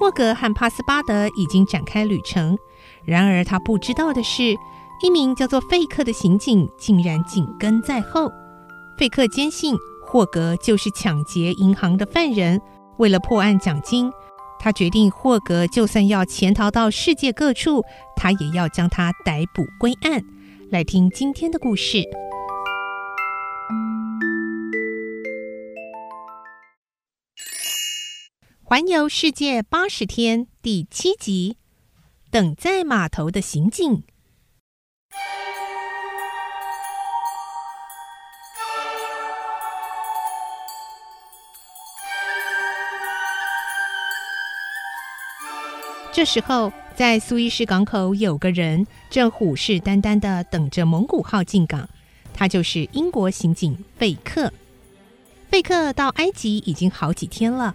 霍格和帕斯巴德已经展开旅程。然而他不知道的是，一名叫做费克的刑警竟然紧跟在后。费克坚信霍格就是抢劫银行的犯人，为了破案奖金。他决定，霍格就算要潜逃到世界各处，他也要将他逮捕归案。来听今天的故事，《环游世界八十天》第七集：等在码头的刑警。这时候，在苏伊士港口有个人正虎视眈眈的等着蒙古号进港，他就是英国刑警费克。费克到埃及已经好几天了。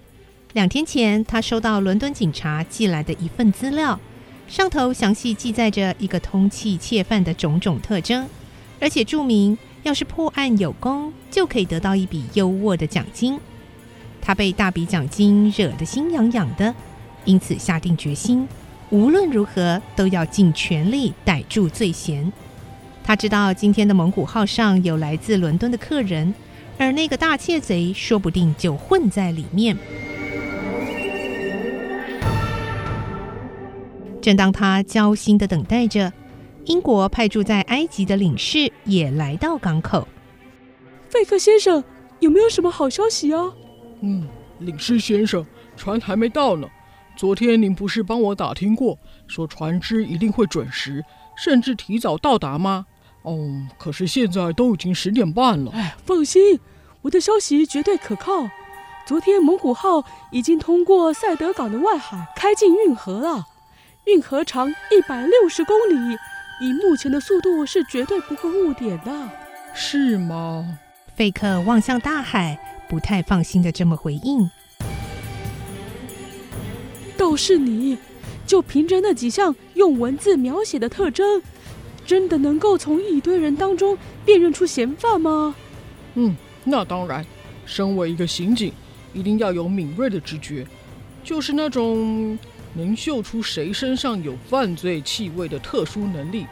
两天前，他收到伦敦警察寄来的一份资料，上头详细记载着一个通缉窃犯的种种特征，而且注明，要是破案有功，就可以得到一笔优渥的奖金。他被大笔奖金惹得心痒痒的。因此下定决心，无论如何都要尽全力逮住罪嫌。他知道今天的蒙古号上有来自伦敦的客人，而那个大窃贼说不定就混在里面。正当他焦心地等待着，英国派驻在埃及的领事也来到港口。费克先生，有没有什么好消息啊？嗯，领事先生，船还没到呢。昨天您不是帮我打听过，说船只一定会准时，甚至提早到达吗？哦，可是现在都已经十点半了。哎，放心，我的消息绝对可靠。昨天蒙古号已经通过塞德港的外海，开进运河了。运河长一百六十公里，以目前的速度是绝对不会误点的。是吗？费克望向大海，不太放心的这么回应。倒是你，就凭着那几项用文字描写的特征，真的能够从一堆人当中辨认出嫌犯吗？嗯，那当然。身为一个刑警，一定要有敏锐的直觉，就是那种能嗅出谁身上有犯罪气味的特殊能力。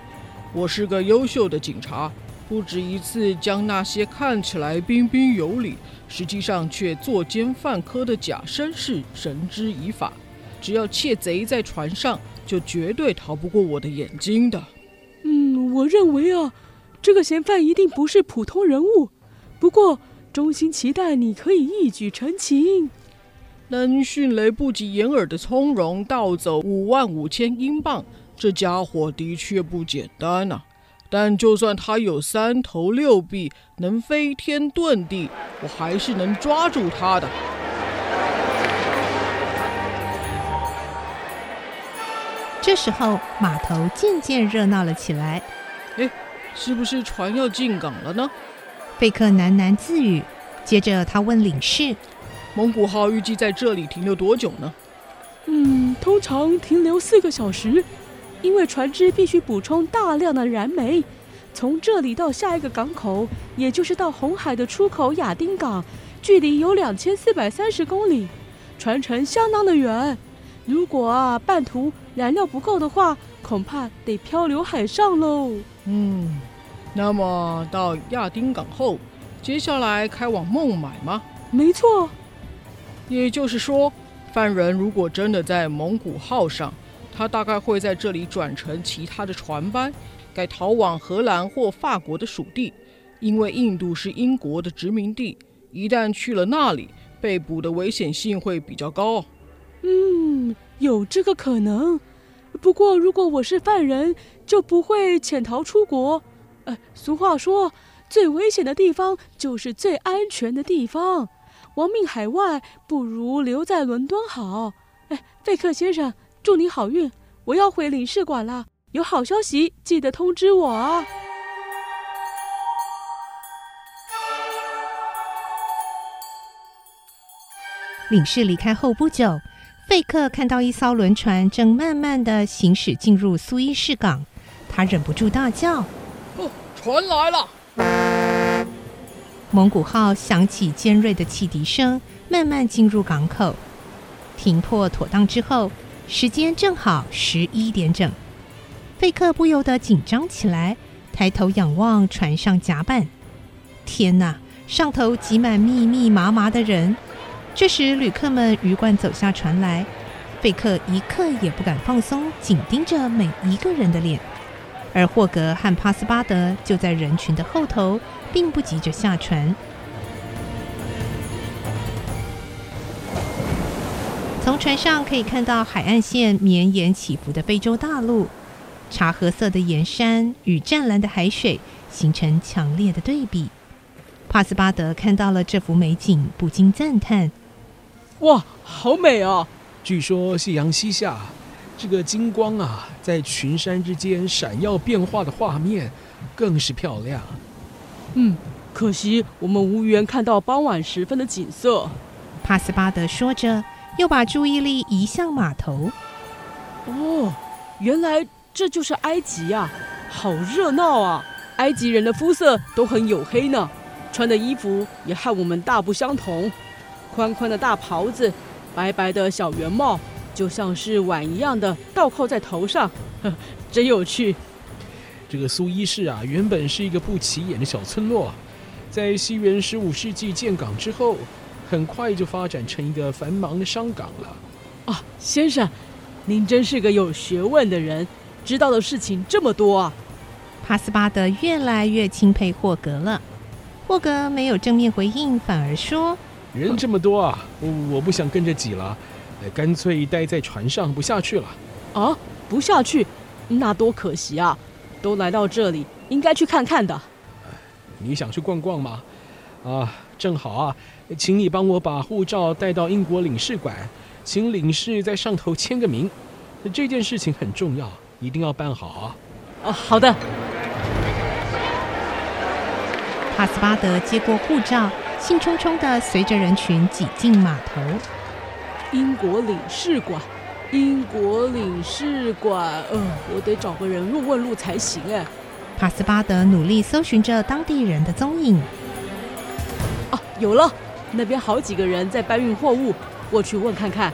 我是个优秀的警察，不止一次将那些看起来彬彬有礼，实际上却作奸犯科的假绅士绳之以法。只要窃贼在船上，就绝对逃不过我的眼睛的。嗯，我认为啊，这个嫌犯一定不是普通人物。不过，衷心期待你可以一举成情。能迅雷不及掩耳的从容盗走五万五千英镑，这家伙的确不简单呐、啊。但就算他有三头六臂，能飞天遁地，我还是能抓住他的。这时候，码头渐渐热闹了起来。哎，是不是船要进港了呢？贝克喃喃自语。接着，他问领事：“蒙古号预计在这里停留多久呢？”“嗯，通常停留四个小时，因为船只必须补充大量的燃煤。从这里到下一个港口，也就是到红海的出口亚丁港，距离有两千四百三十公里，船程相当的远。”如果啊，半途燃料不够的话，恐怕得漂流海上喽。嗯，那么到亚丁港后，接下来开往孟买吗？没错。也就是说，犯人如果真的在蒙古号上，他大概会在这里转乘其他的船班，该逃往荷兰或法国的属地，因为印度是英国的殖民地，一旦去了那里，被捕的危险性会比较高。嗯，有这个可能。不过，如果我是犯人，就不会潜逃出国。呃，俗话说，最危险的地方就是最安全的地方。亡命海外，不如留在伦敦好。哎，费克先生，祝你好运！我要回领事馆了，有好消息记得通知我啊。领事离开后不久，费克看到一艘轮船正慢慢的行驶进入苏伊士港，他忍不住大叫：“哦，船来了！”蒙古号响起尖锐的汽笛声，慢慢进入港口。停泊妥当之后，时间正好十一点整。费克不由得紧张起来，抬头仰望船上甲板。天哪，上头挤满密密麻麻的人。这时，旅客们鱼贯走下船来，费克一刻也不敢放松，紧盯着每一个人的脸。而霍格和帕斯巴德就在人群的后头。并不急着下船。从船上可以看到海岸线绵延起伏的非洲大陆，茶褐色的岩山与湛蓝的海水形成强烈的对比。帕斯巴德看到了这幅美景，不禁赞叹：“哇，好美啊！据说夕阳西下，这个金光啊，在群山之间闪耀变化的画面，更是漂亮。”嗯，可惜我们无缘看到傍晚时分的景色。帕斯巴德说着，又把注意力移向码头。哦，原来这就是埃及啊，好热闹啊！埃及人的肤色都很黝黑呢，穿的衣服也和我们大不相同。宽宽的大袍子，白白的小圆帽，就像是碗一样的倒扣在头上，呵，真有趣。这个苏伊士啊，原本是一个不起眼的小村落，在西元十五世纪建港之后，很快就发展成一个繁忙的商港了。啊，先生，您真是个有学问的人，知道的事情这么多啊！帕斯巴德越来越钦佩霍格了。霍格没有正面回应，反而说：“人这么多啊，我我不想跟着挤了，干脆待在船上不下去了。”啊，不下去，那多可惜啊！都来到这里，应该去看看的。你想去逛逛吗？啊，正好啊，请你帮我把护照带到英国领事馆，请领事在上头签个名。这件事情很重要，一定要办好啊。哦，好的。帕斯巴德接过护照，兴冲冲地随着人群挤进码头。英国领事馆。英国领事馆，嗯、呃，我得找个人问问路才行哎。帕斯巴德努力搜寻着当地人的踪影。啊，有了，那边好几个人在搬运货物，过去问看看。